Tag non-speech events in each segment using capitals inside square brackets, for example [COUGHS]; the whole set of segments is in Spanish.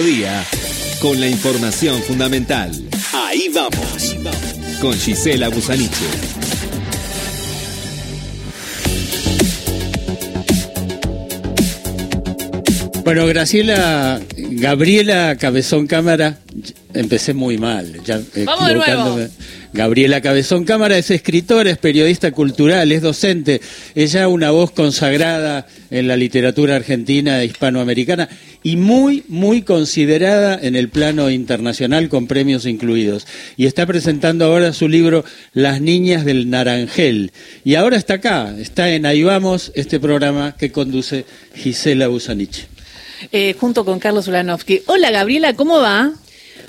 Día, con la información fundamental. Ahí vamos. Con Gisela Busaniche. Bueno, Graciela, Gabriela Cabezón Cámara, empecé muy mal, ya Vamos de nuevo. Gabriela Cabezón Cámara es escritora, es periodista cultural, es docente, ella una voz consagrada en la literatura argentina e hispanoamericana y muy, muy considerada en el plano internacional con premios incluidos. Y está presentando ahora su libro Las Niñas del Naranjel. Y ahora está acá, está en Ahí Vamos, este programa que conduce Gisela Busanich. Eh, junto con Carlos Ulanovsky. Hola Gabriela, ¿cómo va?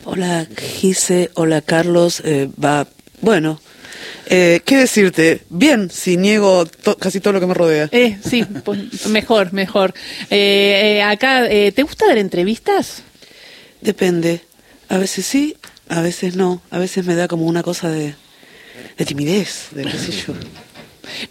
Hola Gise, hola Carlos, eh, va, bueno, eh, ¿qué decirte? Bien, si niego to- casi todo lo que me rodea. Eh, sí, pues, mejor, mejor. Eh, eh, acá, eh, ¿te gusta dar entrevistas? Depende, a veces sí, a veces no, a veces me da como una cosa de, de timidez, de qué sé yo.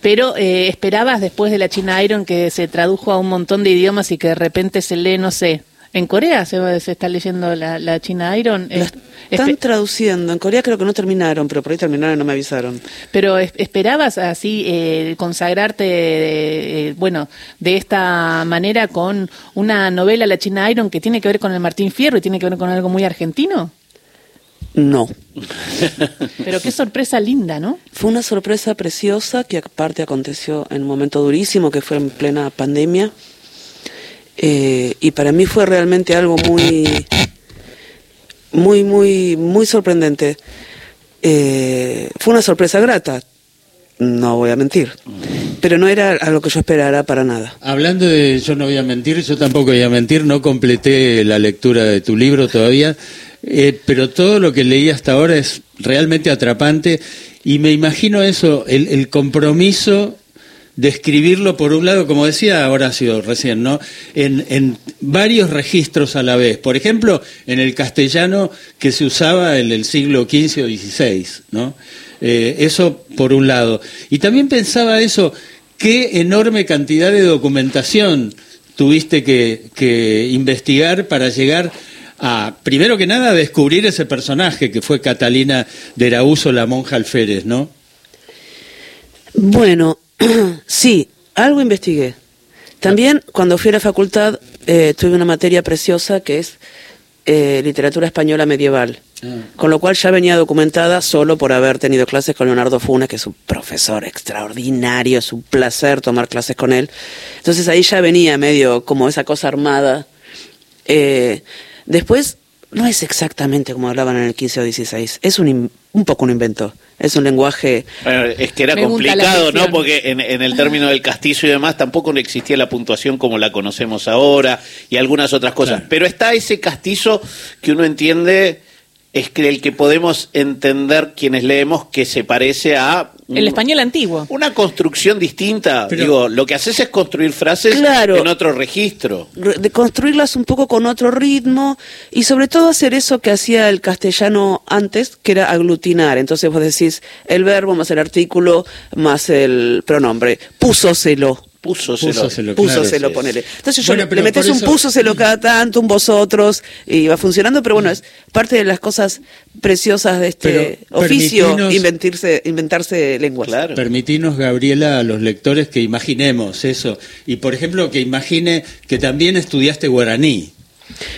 Pero eh, esperabas después de la China Iron que se tradujo a un montón de idiomas y que de repente se lee, no sé, en Corea se, se está leyendo la, la China Iron. La están espe- traduciendo, en Corea creo que no terminaron, pero por ahí terminaron y no me avisaron. pero es- esperabas así eh, consagrarte, eh, bueno, de esta manera con una novela, La China Iron, que tiene que ver con el Martín Fierro y tiene que ver con algo muy argentino. No. Pero qué sorpresa linda, ¿no? Fue una sorpresa preciosa que aparte aconteció en un momento durísimo que fue en plena pandemia. Eh, y para mí fue realmente algo muy, muy, muy, muy sorprendente. Eh, fue una sorpresa grata, no voy a mentir, pero no era a lo que yo esperara para nada. Hablando de yo no voy a mentir, yo tampoco voy a mentir, no completé la lectura de tu libro todavía, eh, pero todo lo que leí hasta ahora es realmente atrapante y me imagino eso, el, el compromiso de escribirlo por un lado, como decía Horacio recién, ¿no? En, en varios registros a la vez. Por ejemplo, en el castellano que se usaba en el siglo XV o XVI, ¿no? Eh, eso por un lado. Y también pensaba eso, qué enorme cantidad de documentación tuviste que, que investigar para llegar a, primero que nada, a descubrir ese personaje que fue Catalina de Araújo, la monja alférez, ¿no? Bueno, [CLEARS THROAT] sí, algo investigué. También cuando fui a la facultad eh, tuve una materia preciosa que es eh, literatura española medieval, con lo cual ya venía documentada solo por haber tenido clases con Leonardo Funes, que es un profesor extraordinario, es un placer tomar clases con él. Entonces ahí ya venía medio como esa cosa armada. Eh, después, no es exactamente como hablaban en el 15 o 16, es un, un poco un invento, es un lenguaje... Bueno, es que era complicado. ¿no? Porque en, en el término del castillo y demás tampoco no existía la puntuación como la conocemos ahora y algunas otras cosas. Claro. Pero está ese castillo que uno entiende, es que el que podemos entender quienes leemos que se parece a... El español antiguo. Una construcción distinta. Pero- Digo, lo que haces es construir frases Claro. en otro registro. re- de construirlas un poco con otro ritmo y sobre todo hacer eso que hacía el castellano antes, que era aglutinar. Entonces vos decís el verbo más el artículo más el pronombre. Púsoselo. Púsoselo. Púsoselo, claro. Púsoselo, Sí, ponele. Entonces yo Bueno, le metes un eso- púsoselo cada tanto, un vosotros, y va funcionando, pero bueno, es parte de las cosas preciosas de este Pero oficio, inventirse, inventarse lenguas. Claro. Permitinos, Gabriela, a los lectores que imaginemos eso. Y, por ejemplo, que imagine que también estudiaste guaraní.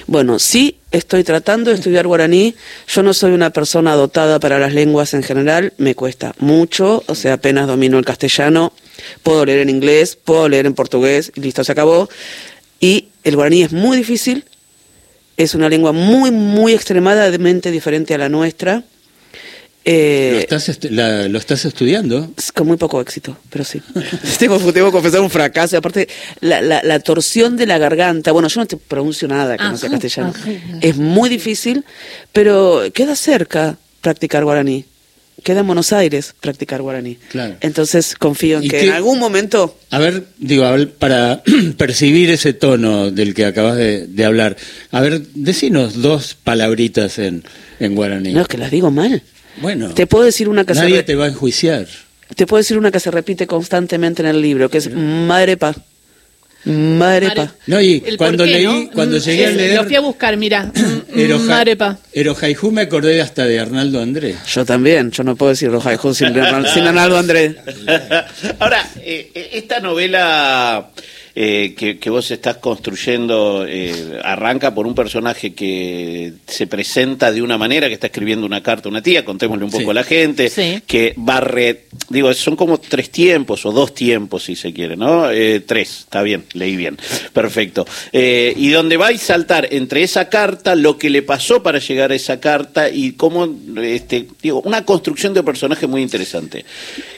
Bueno, sí estoy tratando de estudiar guaraní. Yo no soy una persona dotada para las lenguas en general, me cuesta mucho, o sea, apenas domino el castellano, puedo leer en inglés, puedo leer en portugués, y listo, se acabó. Y el guaraní es muy difícil, es una lengua muy, muy extremadamente diferente a la nuestra. Eh, ¿Lo, estás estu- la- lo estás estudiando? es Con muy poco éxito, pero sí. [LAUGHS] [LAUGHS] tengo, tengo que confesar un fracaso. Aparte, la, la, la torsión de la garganta. Bueno, yo no te pronuncio nada que no sea Ajá, castellano. ajá. Es muy difícil, pero queda cerca practicar guaraní. Queda en Buenos Aires practicar guaraní. Claro. Entonces confío en ¿Y que qué- en algún momento. A ver, digo, a ver, para [CLEARS THROAT] percibir ese tono del que acabas de, de hablar, a ver, decinos dos palabritas en, en guaraní. No, es que las digo mal. bueno, Te puedo decir una que nadie te va a enjuiciar. te puedo decir una que se repite constantemente en el libro, que es madre pa. Marepa. Mare- No, y El cuando qué, leí, ¿no? cuando llegué a leer Lo fui a buscar, mira. [COUGHS] Eroja- Marepa. Erojaijú me acordé hasta de Arnaldo Andrés. Yo también, yo no puedo decir Rojaijú sin, Arnaldo- sin Arnaldo Andrés. [LAUGHS] Ahora, eh, eh, esta novela eh, que, que vos estás construyendo eh, arranca por un personaje que se presenta de una manera, que está escribiendo una carta a una tía, contémosle un poco Sí. a la gente, Sí. que va re- digo, son como tres tiempos o dos tiempos si se quiere, ¿no? Eh, tres, está bien, leí bien, perfecto. Eh, y donde va a saltar entre esa carta, lo que le pasó para llegar a esa carta y cómo, este, digo, una construcción de personaje muy interesante.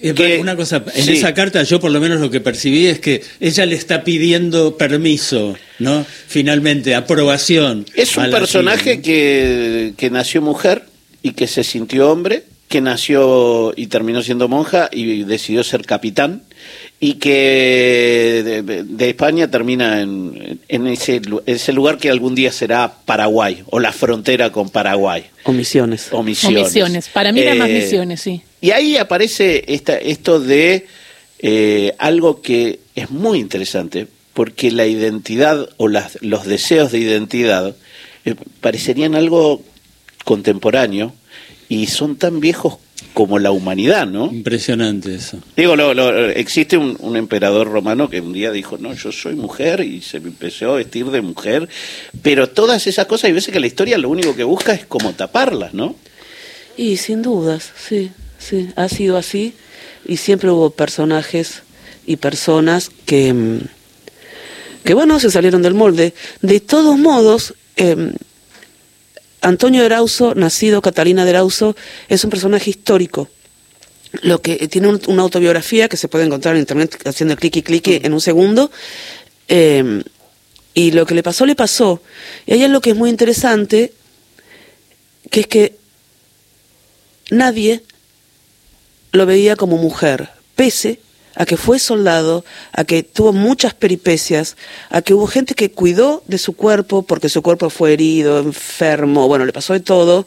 Eh, Que- una cosa, en sí. esa carta yo por lo menos lo que percibí es que ella le está pidiendo permiso, ¿no? Finalmente, aprobación. Es un personaje que, que nació mujer y que se sintió hombre, que nació y terminó siendo monja y decidió ser capitán y que de, de España termina en, en ese, ese lugar que algún día será Paraguay o la frontera con Paraguay O misiones. o O misiones. misiones. Para mí eran más Eh, misiones, sí. y ahí aparece esta, esto de eh, algo que es muy interesante, porque la identidad o las, los deseos de identidad eh, parecerían algo contemporáneo y son tan viejos como la humanidad, ¿no? Impresionante eso. Digo, lo- lo- existe un, un emperador romano que un día dijo, no, yo soy mujer y se me empezó a vestir de mujer, pero todas esas cosas, hay veces que la historia lo único que busca es como taparlas, ¿no? Y sin dudas, sí, sí, ha sido así. Y siempre hubo personajes y personas que, mm, que bueno, se salieron del molde. De todos modos, eh, Antonio de Erauso, nacido Catalina de Erauso, es un personaje histórico. Lo que eh, tiene un- una autobiografía que se puede encontrar en internet haciendo clic y clic en un segundo. Eh, y lo que le pasó, le pasó. Y ahí es lo que es muy interesante, que es que nadie lo veía como mujer, pese a que fue soldado, a que tuvo muchas peripecias, a que hubo gente que cuidó de su cuerpo porque su cuerpo fue herido, enfermo, bueno, le pasó de todo.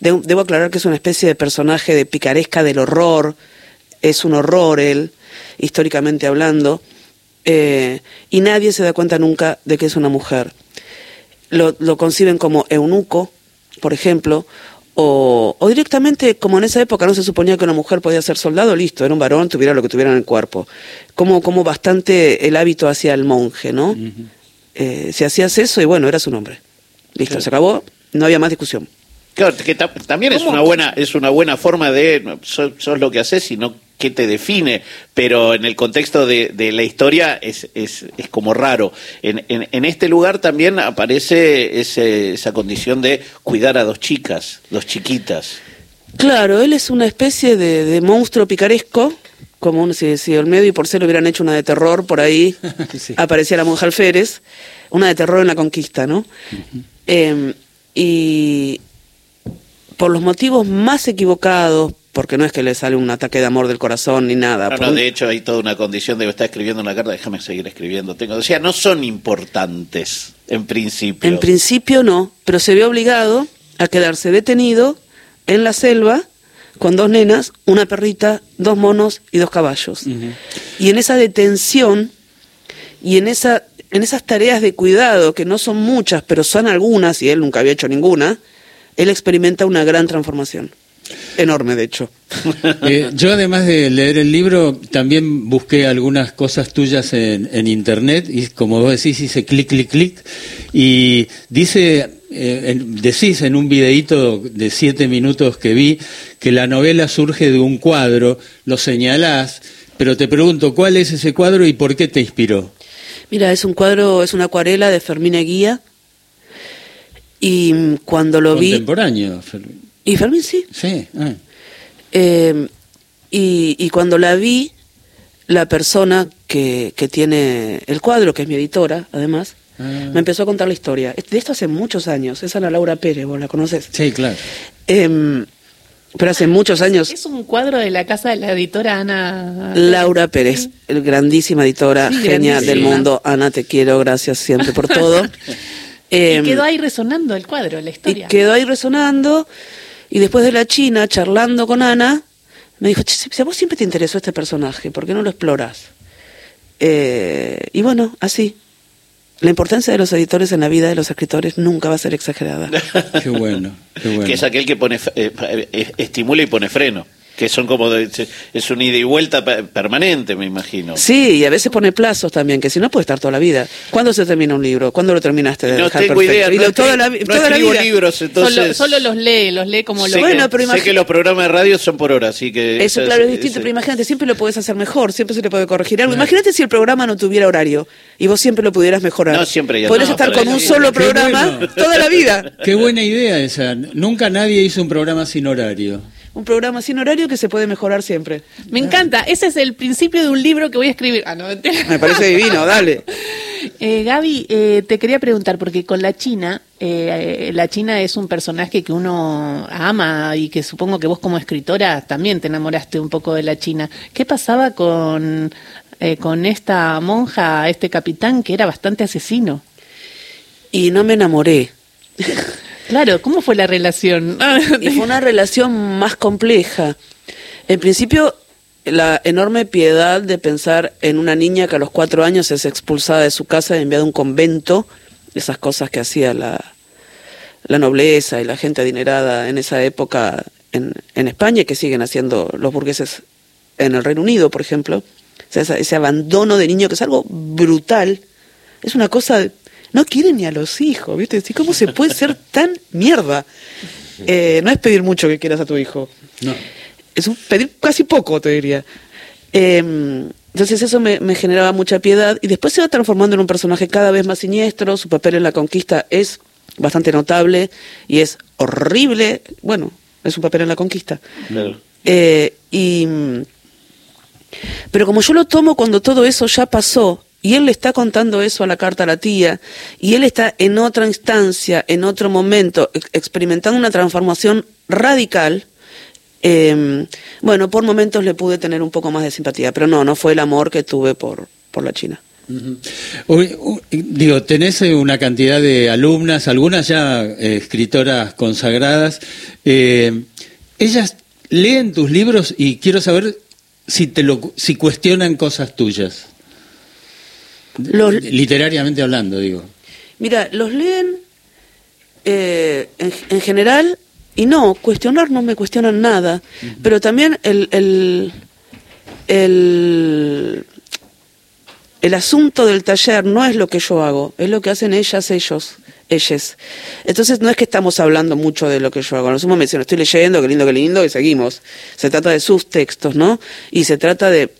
De- Debo aclarar que es una especie de personaje de picaresca del horror, es un horror él, históricamente hablando, eh, y nadie se da cuenta nunca de que es una mujer lo, lo conciben como eunuco, por ejemplo, o, o directamente, como en esa época no se suponía que una mujer podía ser soldado, listo, era un varón, tuviera lo que tuviera en el cuerpo. Como, como bastante el hábito hacia el monje, ¿no? Eh, si hacías eso, y bueno, era su nombre. Listo, se acabó, no había más discusión. Claro, que ta- también es una buena es una buena forma de no, sos, sos lo que haces, sino qué te define, pero en el contexto de, de la historia es, es, es como raro. En, en, en este lugar también aparece ese- esa condición de cuidar a dos chicas, dos chiquitas. Claro, él es una especie de, de monstruo picaresco, como un, si, si Olmedo y Porcel hubieran hecho una de terror por ahí, [LAUGHS] Sí. aparecía la monja alférez, una de terror en la conquista, ¿no? Eh, y por los motivos más equivocados, porque no es que le sale un ataque de amor del corazón ni nada. No, de hecho hay toda una condición de estar escribiendo una carta, déjame seguir escribiendo. Tengo, o sea, no son importantes en principio. En principio no, pero se ve obligado a quedarse detenido en la selva con dos nenas, una perrita, dos monos y dos caballos. Y en esa detención y en esa en esas tareas de cuidado que no son muchas, pero son algunas y él nunca había hecho ninguna, él experimenta una gran transformación. Enorme, de hecho. [LAUGHS] Eh, yo además de leer el libro, también busqué algunas cosas tuyas en, en internet y como vos decís, hice clic, clic, clic y dice, eh, en- decís en un videíto de siete minutos que vi que la novela surge de un cuadro, lo señalás, pero te pregunto, ¿cuál es ese cuadro y por qué te inspiró? Mira, es un cuadro, es una acuarela de Fermín Eguía. Y mm, cuando lo vi. Contemporáneo. Fer- Y Fermín sí. Sí. Eh, y, y cuando la vi, la persona que, que tiene el cuadro, que es mi editora, además, Ah. me empezó a contar la historia. Es- De esto hace muchos años. Es Ana Laura Pérez, vos la conoces. Sí, claro. Em, pero hace muchos años. Es un cuadro de la casa de la editora Ana. Laura Pérez, el grandísima editora, Sí, genial del mundo. Ana, te quiero, gracias siempre por todo. [LAUGHS] Y Em, quedó ahí resonando el cuadro, la y historia. quedó ahí resonando. Y después de la China, charlando con Ana, me dijo, "Che, si a vos siempre te interesó este personaje, ¿por qué no lo exploras? Eh, y bueno, así. La importancia de los editores en la vida de los escritores nunca va a ser exagerada. Qué bueno, qué bueno. [LAUGHS] Que es aquel que pone eh, eh, estimula y pone freno que son como de, es un ida y vuelta permanente, me imagino. Sí, y a veces pone plazos también, que si no puede estar toda la vida. ¿Cuándo se termina un libro? ¿Cuándo lo terminaste de no dejar tengo idea, y no toda la, toda la vida. libros, entonces... Solo, los lee, los lee como lo bueno, pero Sé que los programas de radio son por hora, así que... Eso, claro, es distinto, pero imagínate, siempre lo puedes hacer mejor, siempre se le puede corregir algo. Imagínate si el programa no tuviera horario y vos siempre lo pudieras mejorar. No, siempre ya Podrías estar con un solo programa toda la vida. Qué buena idea esa. Nunca nadie hizo un programa sin horario un programa sin horario que se puede mejorar siempre. Me encanta, ese es el principio de un libro que voy a escribir. Ah, no, Me parece divino, dale. [LAUGHS] Eh, Gaby, eh, te quería preguntar, porque con la China, eh, la China es un personaje que uno ama y que supongo que vos como escritora también te enamoraste un poco de la China. ¿Qué pasaba con, eh, con esta monja, este capitán que era bastante asesino? Y no me enamoré. [LAUGHS] Claro, ¿cómo fue la relación? [LAUGHS] [LAUGHS] y fue una relación más compleja. En principio, la enorme piedad de pensar en una niña que a los cuatro años es expulsada de su casa y enviada a un convento, esas cosas que hacía la, la nobleza y la gente adinerada en esa época en, en España y que siguen haciendo los burgueses en el Reino Unido, por ejemplo. ese, ese abandono de niño que es algo brutal, es una cosa no quiere ni a los hijos, ¿viste? ¿Cómo se puede ser tan mierda? Eh, no es pedir mucho que quieras a tu hijo. No. Es un, pedir casi poco, te diría. Em, entonces eso me, generaba mucha piedad y después se va transformando en un personaje cada vez más siniestro, su papel en la conquista es bastante notable y es horrible, bueno, es un papel en la conquista. Eh, y, pero como yo lo tomo cuando todo eso ya pasó y él le está contando eso a la carta a la tía, y él está en otra instancia, en otro momento, experimentando una transformación radical. Em, bueno, por momentos le pude tener un poco más de simpatía, pero no, no fue el amor que tuve por, por la China. Digo, tenés eh, una cantidad de alumnas, algunas ya eh, escritoras consagradas. Eh, ellas leen tus libros y quiero saber si te lo, si cuestionan cosas tuyas. Literariamente hablando, digo. Mira, los leen eh, en, general y no, cuestionar no me cuestionan nada, pero también el, el, el, el, asunto del taller no es lo que yo hago, es lo que hacen ellas, ellos, ellas. Entonces no es que estamos hablando mucho de lo que yo hago, no somos mencionando, estoy leyendo, qué lindo, qué lindo, y seguimos. Se trata de sus textos, ¿no? Y se trata de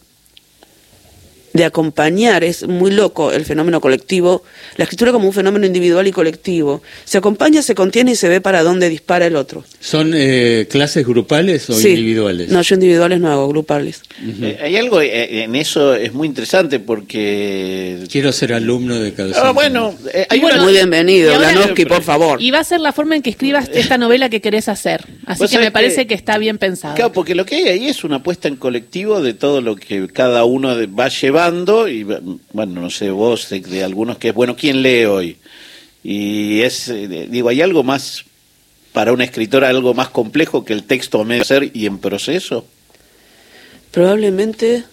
de acompañar, es muy loco el fenómeno colectivo, la escritura como un fenómeno individual y colectivo. Se acompaña, se contiene y se ve para dónde dispara el otro. ¿Son eh, clases grupales o individuales? No, yo individuales no hago, grupales. Eh, hay algo eh, en eso, es muy interesante porque... Quiero ser alumno de cada ah, bueno, hay Muy bienvenido, Lanowski, por favor. Y va a ser la forma en que escribas esta novela que querés hacer. Así que me parece que, está bien pensado. Claro, porque lo que hay ahí es una apuesta en colectivo de todo lo que cada uno va llevar y bueno, no sé, vos, de, algunos que es, bueno, ¿quién lee hoy? Y es, eh, digo, ¿hay algo más para una escritora, algo más complejo que el texto a ser y en proceso? Probablemente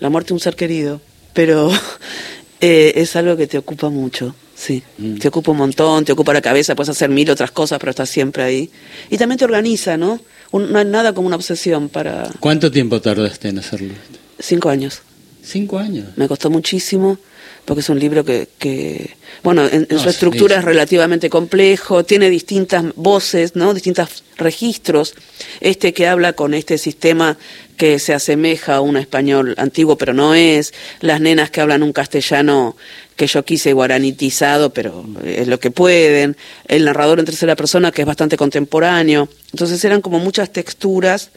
la muerte de un ser querido, pero [LAUGHS] eh, es algo que te ocupa mucho. Sí, mm. te ocupa un montón, te ocupa la cabeza, puedes hacer mil otras cosas, pero estás siempre ahí. Y también te organiza, ¿no? no hay nada como una obsesión para... ¿Cuánto tiempo tardaste en hacerlo? Cinco años. Cinco años. Me costó muchísimo porque es un libro que, que bueno, en, su estructura es, relativamente complejo, tiene distintas voces, ¿no? Distintos registros. Este que habla con este sistema que se asemeja a un español antiguo, pero no es. Las nenas que hablan un castellano que yo quise guaranitizado, pero es lo que pueden. El narrador en tercera persona, que es bastante contemporáneo. Entonces eran como muchas texturas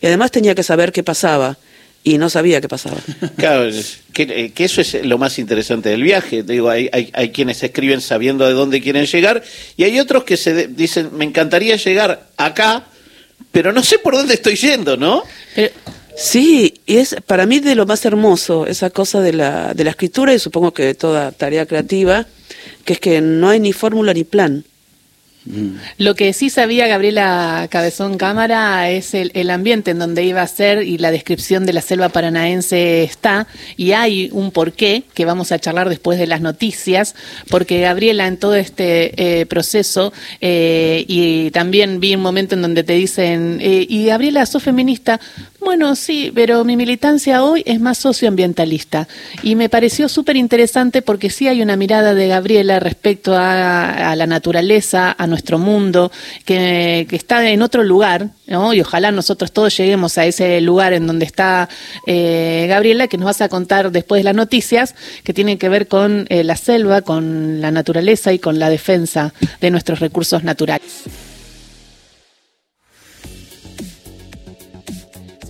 y además tenía que saber qué pasaba y no sabía qué pasaba. [LAUGHS] Claro, que, eso es lo más interesante del viaje. Digo, hay, hay, quienes escriben sabiendo de dónde quieren llegar y hay otros que se dicen, me encantaría llegar acá, pero no sé por dónde estoy yendo, ¿no? sí, y es para mí de lo más hermoso esa cosa de la, de la escritura y supongo que de toda tarea creativa, que es que no hay ni fórmula ni plan. Mm. Lo que sí sabía Gabriela Cabezón Cámara es el, ambiente en donde iba a ser y la descripción de la selva paranaense está. Y hay un porqué que vamos a charlar después de las noticias porque Gabriela en todo este eh, proceso eh, y también vi un momento en donde te dicen eh, y Gabriela sos feminista bueno, sí, pero mi militancia hoy es más socioambientalista. Y me pareció súper interesante porque sí hay una mirada de Gabriela respecto a, la naturaleza, a nuestro mundo, que, está en otro lugar, ¿no? y ojalá nosotros todos lleguemos a ese lugar en donde está eh, Gabriela, que nos vas a contar después de las noticias, que tienen que ver con eh, la selva, con la naturaleza y con la defensa de nuestros recursos naturales.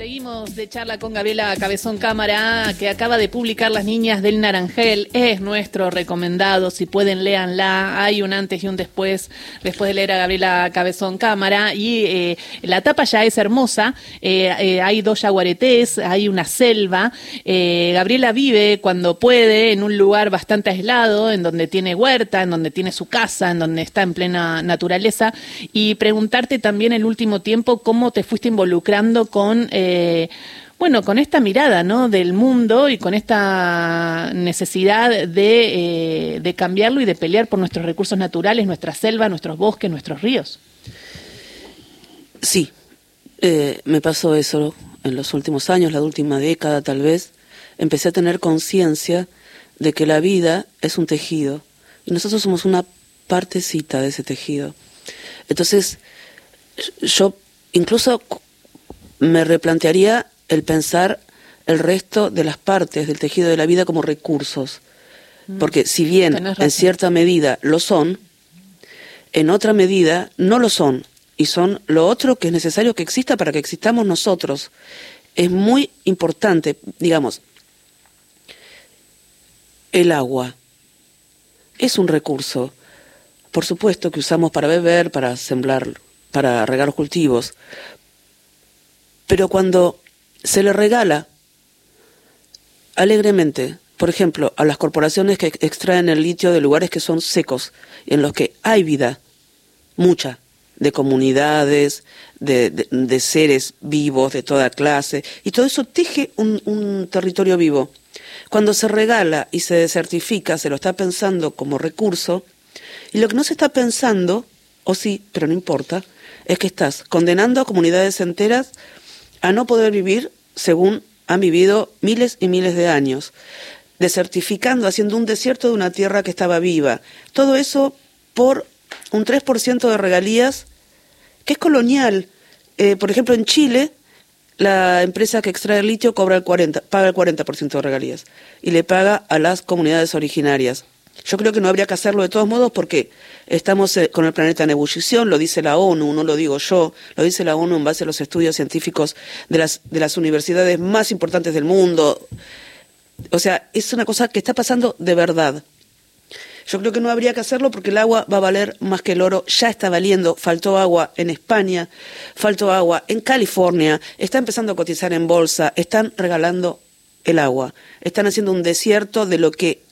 Seguimos de charla con Gabriela Cabezón Cámara, que acaba de publicar Las Niñas del Naranjel. Es nuestro recomendado. Si pueden, léanla. Hay un antes y un después, después de leer a Gabriela Cabezón Cámara. Y eh, la tapa ya es hermosa. Eh, eh, hay dos yaguaretés, hay una selva. Gabriela vive cuando puede en un lugar bastante aislado, en donde tiene huerta, en donde tiene su casa, en donde está en plena naturaleza. Y preguntarte también el último tiempo cómo te fuiste involucrando con bueno, con esta mirada ¿no? del mundo y con esta necesidad de, eh, cambiarlo y de pelear por nuestros recursos naturales, nuestra selva, nuestros bosques, nuestros ríos. Sí, eh, me pasó eso en los últimos años, la última década tal vez. Empecé a tener conciencia de que la vida es un tejido y nosotros somos una partecita de ese tejido. Entonces, yo incluso me replantearía el pensar el resto de las partes del tejido de la vida como recursos. Mm. Porque si bien en cierta medida lo son, en otra medida no lo son. Y son lo otro que es necesario que exista para que existamos nosotros. Es muy importante, digamos, el agua es un recurso. Por supuesto que usamos para beber, para sembrar, para regar los cultivos, pero cuando se le regala alegremente, por ejemplo, a las corporaciones que extraen el litio de lugares que son secos, en los que hay vida, mucha, de comunidades, de, seres vivos de toda clase, y todo eso teje un, un territorio vivo. Cuando se regala y se desertifica, se lo está pensando como recurso, y lo que no se está pensando, o sí, pero no importa, es que estás condenando a comunidades enteras a no poder vivir según han vivido miles y miles de años, desertificando, haciendo un desierto de una tierra que estaba viva. Todo eso por un 3% de regalías, que es colonial. Eh, por ejemplo, en Chile, la empresa que extrae el litio cobra el 40, paga el 40% de regalías y le paga a las comunidades originarias. Yo creo que no habría que hacerlo de todos modos porque estamos eh, con el planeta en ebullición, lo dice la ONU, no lo digo yo, lo dice la ONU en base a los estudios científicos de las, de las universidades más importantes del mundo. O sea, es una cosa que está pasando de verdad. Yo creo que no habría que hacerlo porque el agua va a valer más que el oro, ya está valiendo, faltó agua en España, faltó agua en California, está empezando a cotizar en bolsa, están regalando el agua, están haciendo un desierto de lo que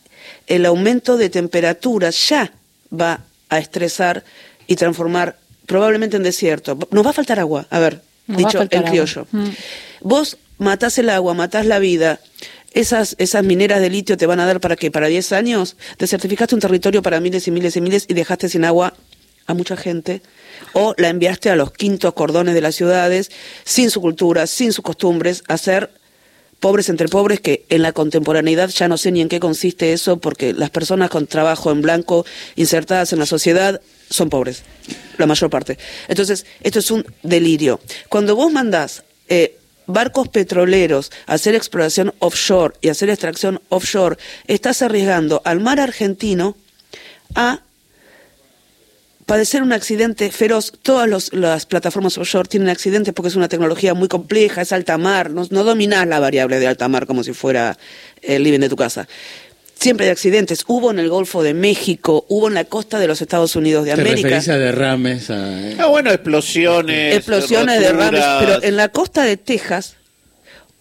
el aumento de temperatura ya va a estresar y transformar probablemente en desierto. Nos va a faltar agua, a ver, dicho en criollo. Mm. Vos matás el agua, matás la vida. Esas, esas mineras de litio te van a dar para qué? Para 10 años. Desertificaste un territorio para miles y miles y miles y dejaste sin agua a mucha gente. O la enviaste a los quintos cordones de las ciudades, sin su cultura, sin sus costumbres, a ser pobres entre pobres, que en la contemporaneidad ya no sé ni en qué consiste eso, porque las personas con trabajo en blanco insertadas en la sociedad son pobres, la mayor parte. Entonces, esto es un delirio. Cuando vos mandás eh, barcos petroleros a hacer exploración offshore y hacer extracción offshore, estás arriesgando al mar argentino a padecer un accidente feroz. Todas las plataformas offshore tienen accidentes porque es una tecnología muy compleja, es alta mar, no, no dominás la variable de alta mar como si fuera el living de tu casa. Siempre hay accidentes. Hubo en el Golfo de México, hubo en la costa de los Estados Unidos de América. a derrames. A... Ah, bueno, explosiones. Explosiones, derrames. Pero en la costa de Texas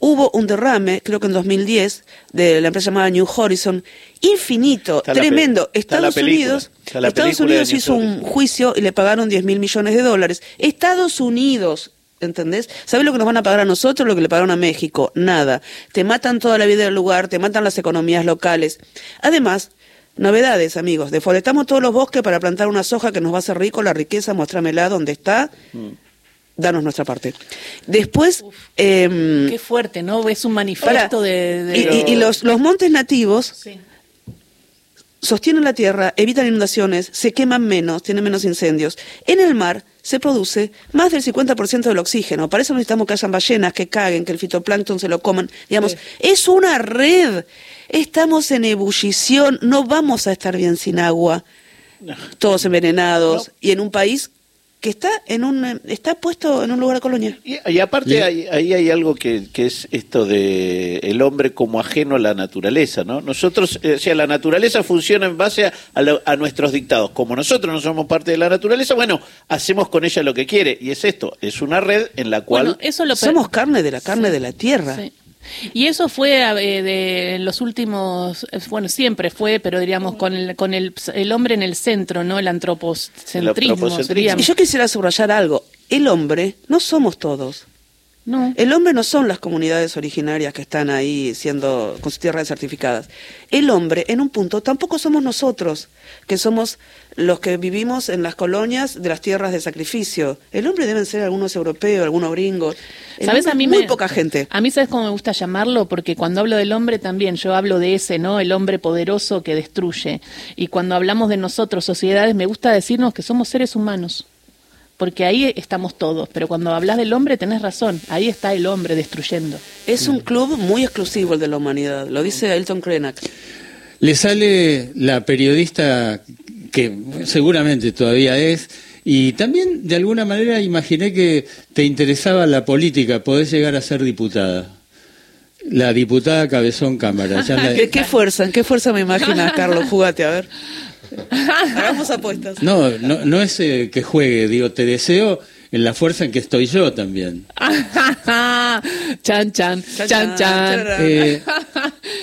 hubo un derrame, creo que en 2010, de la empresa llamada New Horizon, infinito, Está tremendo. Estados Unidos, Estados Unidos hizo un juicio y le pagaron 10 mil millones de dólares. Estados Unidos, ¿entendés? ¿Sabes lo que nos van a pagar a nosotros? Lo que le pagaron a México. Nada. Te matan toda la vida del lugar, te matan las economías locales. Además, novedades, amigos. Deforestamos todos los bosques para plantar una soja que nos va a hacer rico, la riqueza, muéstramela dónde está. Danos nuestra parte. Después, em, Qué fuerte, ¿no? Es un para- manifiesto de... de- y, y- y los, los montes nativos Sí. sostienen la tierra, evitan inundaciones, se queman menos, tienen menos incendios. En el mar se produce más del 50% del oxígeno. Para eso necesitamos que hayan ballenas, que caguen, que el fitoplancton se lo coman. Digamos, es una red. Estamos en ebullición, no vamos a estar bien sin agua, todos envenenados, y en un país que está en un está puesto en un lugar de colonia. Y, y aparte hay- ahí hay algo que, que es esto de el hombre como ajeno a la naturaleza, ¿no? Nosotros, eh, o sea, la naturaleza funciona en base a, a lo- a nuestros dictados. Como nosotros no somos parte de la naturaleza, bueno, hacemos con ella lo que quiere. Y es esto, es una red en la cual... Bueno, eso lo per- Somos carne de la carne de la tierra. Sí. Y eso fue eh, de los últimos, eh, bueno, siempre fue, pero diríamos con el, con el, el hombre en el centro, ¿no? El antropocentrismo. antropocentrismo. diríamos. Y yo quisiera subrayar algo. El hombre no somos todos. No. El hombre no son las comunidades originarias que están ahí siendo con sus tierras certificadas. El hombre, en un punto, tampoco somos nosotros, que somos los que vivimos en las colonias de las tierras de sacrificio. El hombre deben ser algunos europeos, algunos gringos. El ¿Sabes? A mí muy me- poca gente. A mí, ¿sabes cómo me gusta llamarlo? Porque cuando hablo del hombre también, yo hablo de ese, ¿no? El hombre poderoso que destruye. Y cuando hablamos de nosotros, sociedades, me gusta decirnos que somos seres humanos. Porque ahí estamos todos. Pero cuando hablas del hombre, tenés razón. Ahí está el hombre destruyendo. Es un club muy exclusivo el de la humanidad. Lo dice Ailton Krenak. Le sale la periodista que seguramente todavía es, y también de alguna manera imaginé que te interesaba la política, podés llegar a ser diputada. La diputada Cabezón Cámara. ya la- [LAUGHS] ¿Qué, qué fuerza? ¿Qué fuerza me imaginas, [LAUGHS] Carlos? Júgate, a ver. [LAUGHS] Hagamos apuestas. No, no, no es eh, que juegue, digo, te deseo en la fuerza en que estoy yo también. [LAUGHS] chan, chan, Chan, chan, chan. chan. Eh, [LAUGHS]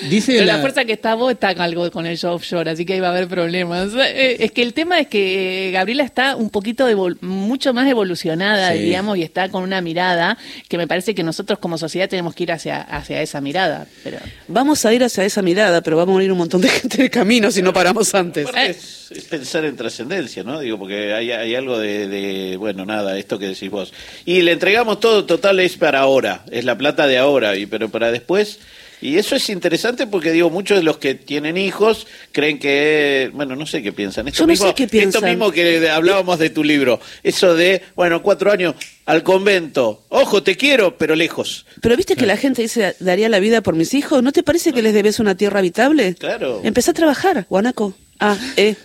dice Pero la, la- fuerza que está vos está algo con el show offshore, así que ahí va a haber problemas. Eh, Es que el tema es que eh, Gabriela está un poquito, evol- mucho más evolucionada, Sí. digamos, y está con una mirada que me parece que nosotros como sociedad tenemos que ir hacia, hacia esa mirada. Pero Vamos a ir hacia esa mirada, pero va a morir un montón de gente en el camino si no paramos antes. Es pensar en trascendencia, ¿no? Digo, porque hay, hay algo de, de, bueno, nada, esto que decís vos. Y le entregamos todo, total, es para ahora, es la plata de ahora, y pero para después... Y eso es interesante porque, digo, muchos de los que tienen hijos creen que, bueno, no sé qué piensan. Esto Yo no mismo, sé qué Esto piensan. mismo que hablábamos de tu libro, eso de, bueno, cuatro años al convento, ojo, te quiero, pero lejos. Pero viste que la gente dice, daría la vida por mis hijos. ¿No te parece que les debes una tierra habitable? Claro. Empecé a trabajar, Guanaco. Ah, eh.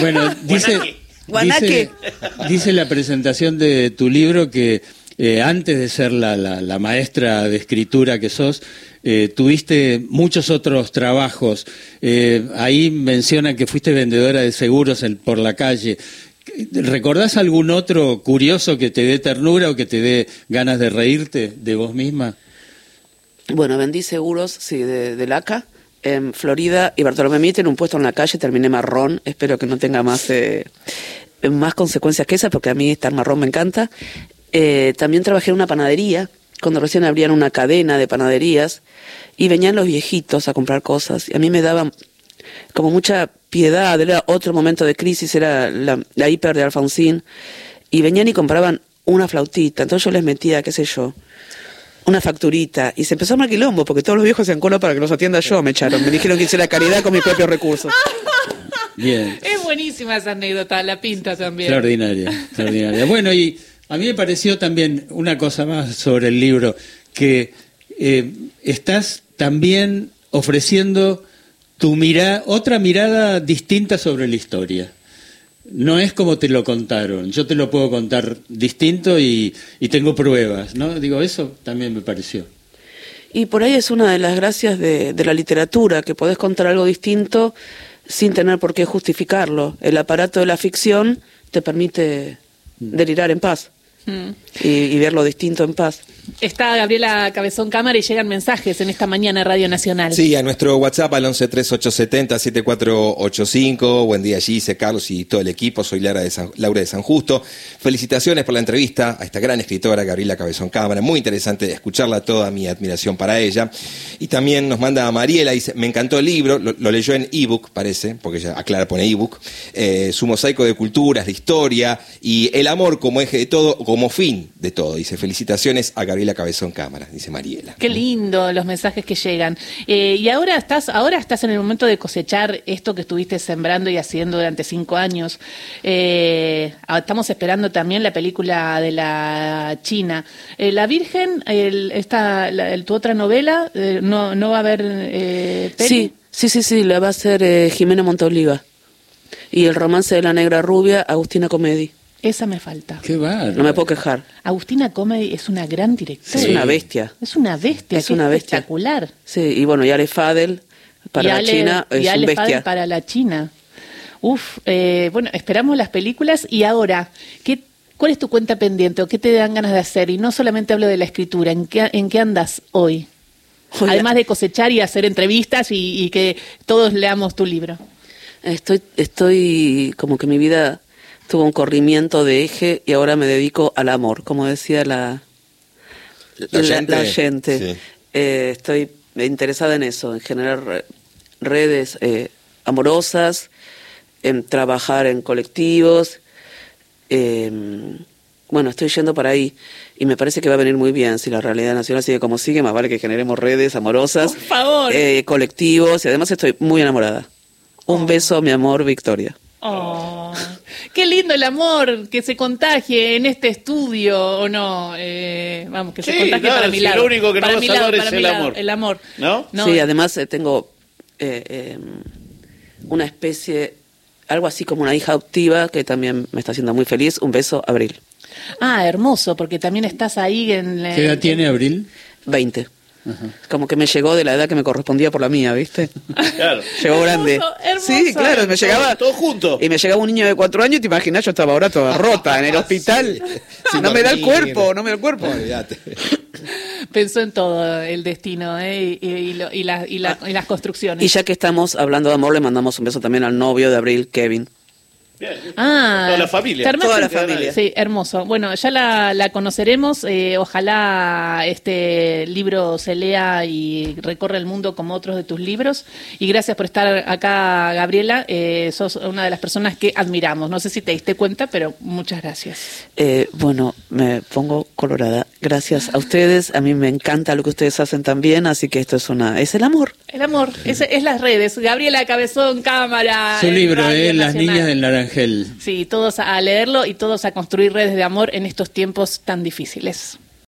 Bueno, dice, Guanaque. dice, dice la presentación de tu libro que eh, antes de ser la, la- maestra de escritura que sos, eh, tuviste muchos otros trabajos. Eh, ahí menciona que fuiste vendedora de seguros en- por la calle. ¿Recordás algún otro curioso que te dé ternura o que te dé ganas de reírte de vos misma? Bueno, vendí seguros, sí, de, de laca en Florida y Bartolomé Mitre en un puesto en la calle, terminé marrón. Espero que no tenga más, eh, más consecuencias que esa, porque a mí estar marrón me encanta. Eh, también trabajé en una panadería, cuando recién abrían una cadena de panaderías, y venían los viejitos a comprar cosas. Y a mí me daban como mucha piedad, era otro momento de crisis, era la, la hiper de Alfonsín, y venían y compraban una flautita, entonces yo les metía, qué sé yo, una facturita, y se empezó a armar quilombo, porque todos los viejos hacían cola para que los atienda yo, me echaron, me dijeron que hiciera caridad con mis propios recursos. Bien. es buenísima esa anécdota, la pinta también. Extraordinaria, extraordinaria. Bueno, y a mí me pareció también una cosa más sobre el libro, que eh, estás también ofreciendo tu mirada, otra mirada distinta sobre la historia. No es como te lo contaron, yo te lo puedo contar distinto y, tengo pruebas, ¿no? Digo, eso también me pareció. Y por ahí es una de las gracias de, de la literatura, que podés contar algo distinto sin tener por qué justificarlo. El aparato de la ficción te permite delirar en paz Y, y ver lo distinto en paz. Está Gabriela Cabezón Cámara y llegan mensajes en esta mañana Radio Nacional. Sí, a nuestro WhatsApp al 113870-7485. Buen día, Gise, Carlos y todo el equipo. Soy Laura de, San, Justo. Felicitaciones por la entrevista a esta gran escritora, Gabriela Cabezón Cámara. Muy interesante escucharla, toda mi admiración para ella. Y también nos manda a Mariela, dice, me encantó el libro, lo, lo leyó en ebook, parece, porque ella aclara, pone ebook. Eh, su mosaico de culturas, de historia y el amor como eje de todo, como fin de todo. Dice, felicitaciones a Gabriela Cabezón Cámara, dice Mariela. Qué lindo los mensajes que llegan. Eh, y ahora estás, ahora estás en el momento de cosechar esto que estuviste sembrando y haciendo durante cinco años. Eh, estamos esperando también la película de la China. Eh, la Virgen, el, esta, la, el, tu otra novela, eh, no, no va a haber eh, peli? Sí, sí, sí, sí, la va a hacer eh, Jimena Montoliva. Y el romance de la negra rubia, Agustina Comedi. Esa me falta. Qué bárbaro. No me puedo quejar. Agustina Comedy es una gran directora. Es una bestia. Es una bestia. Es una bestia. espectacular. Sí, y bueno, y Ale Fadel para Y la Ale- China y es Ale un bestia. Fadel para la China. Uf, eh, bueno, esperamos las películas y ahora, ¿qué, ¿cuál es tu cuenta pendiente o qué te dan ganas de hacer? Y no solamente hablo de la escritura, ¿en qué, en qué andas hoy? Hoy- Además de cosechar y hacer entrevistas y, y que todos leamos tu libro. Estoy, estoy como que mi vida tuvo un corrimiento de eje y ahora me dedico al amor, como decía la, La. Sí. Eh, estoy interesada en eso, en generar re- redes eh, amorosas, en trabajar en colectivos. eh, bueno, estoy yendo para ahí y me parece que va a venir muy bien si la realidad nacional sigue como sigue, más vale que generemos redes amorosas, Por favor. eh, colectivos y además estoy muy enamorada. Un beso, mi amor, Victoria. Oh, qué lindo el amor que se contagie en este estudio, ¿o no? Eh, vamos, que se contagie no, para mi lado. lo único que no para va a es el lado, amor. El amor. ¿No? sí, además eh, tengo eh, eh, una especie, algo así como una hija adoptiva que también me está haciendo muy feliz. Un beso, Abril. Ah, hermoso, porque también estás ahí en... la- ¿Qué edad tiene Abril? 20. Como que me llegó de la edad que me correspondía por la mía, ¿viste? Claro. [LAUGHS] Llegó grande. hermoso. Sí, claro, me llegaba. Todo junto. Y me llegaba un niño de cuatro años y te imaginas, yo estaba ahora toda rota en el [LAUGHS] hospital. Sin no me da el cuerpo, no me da el cuerpo. Olvídate. Pensó en todo el destino ¿eh? y, y lo- y la- y la- y las construcciones. Y ya que estamos hablando de amor, le mandamos un beso también al novio de Abril, Kevin. Ah, Toda la familia. Toda la familia. Sí, hermoso. Bueno, ya la, la conoceremos. eh, ojalá este libro se lea y recorra el mundo como otros de tus libros. Y gracias por estar acá, Gabriela. Eh, sos una de las personas que admiramos. No sé si te diste cuenta, pero muchas gracias. Eh, bueno, me pongo colorada. Gracias a ustedes. A mí me encanta lo que ustedes hacen también, así que esto es una es el amor. El amor, es, es las redes. Gabriela Cabezón, cámara. Su libro, Radio ¿eh? Las Nacional. niñas del Sí, todos a leerlo y todos a construir redes de amor en estos tiempos tan difíciles.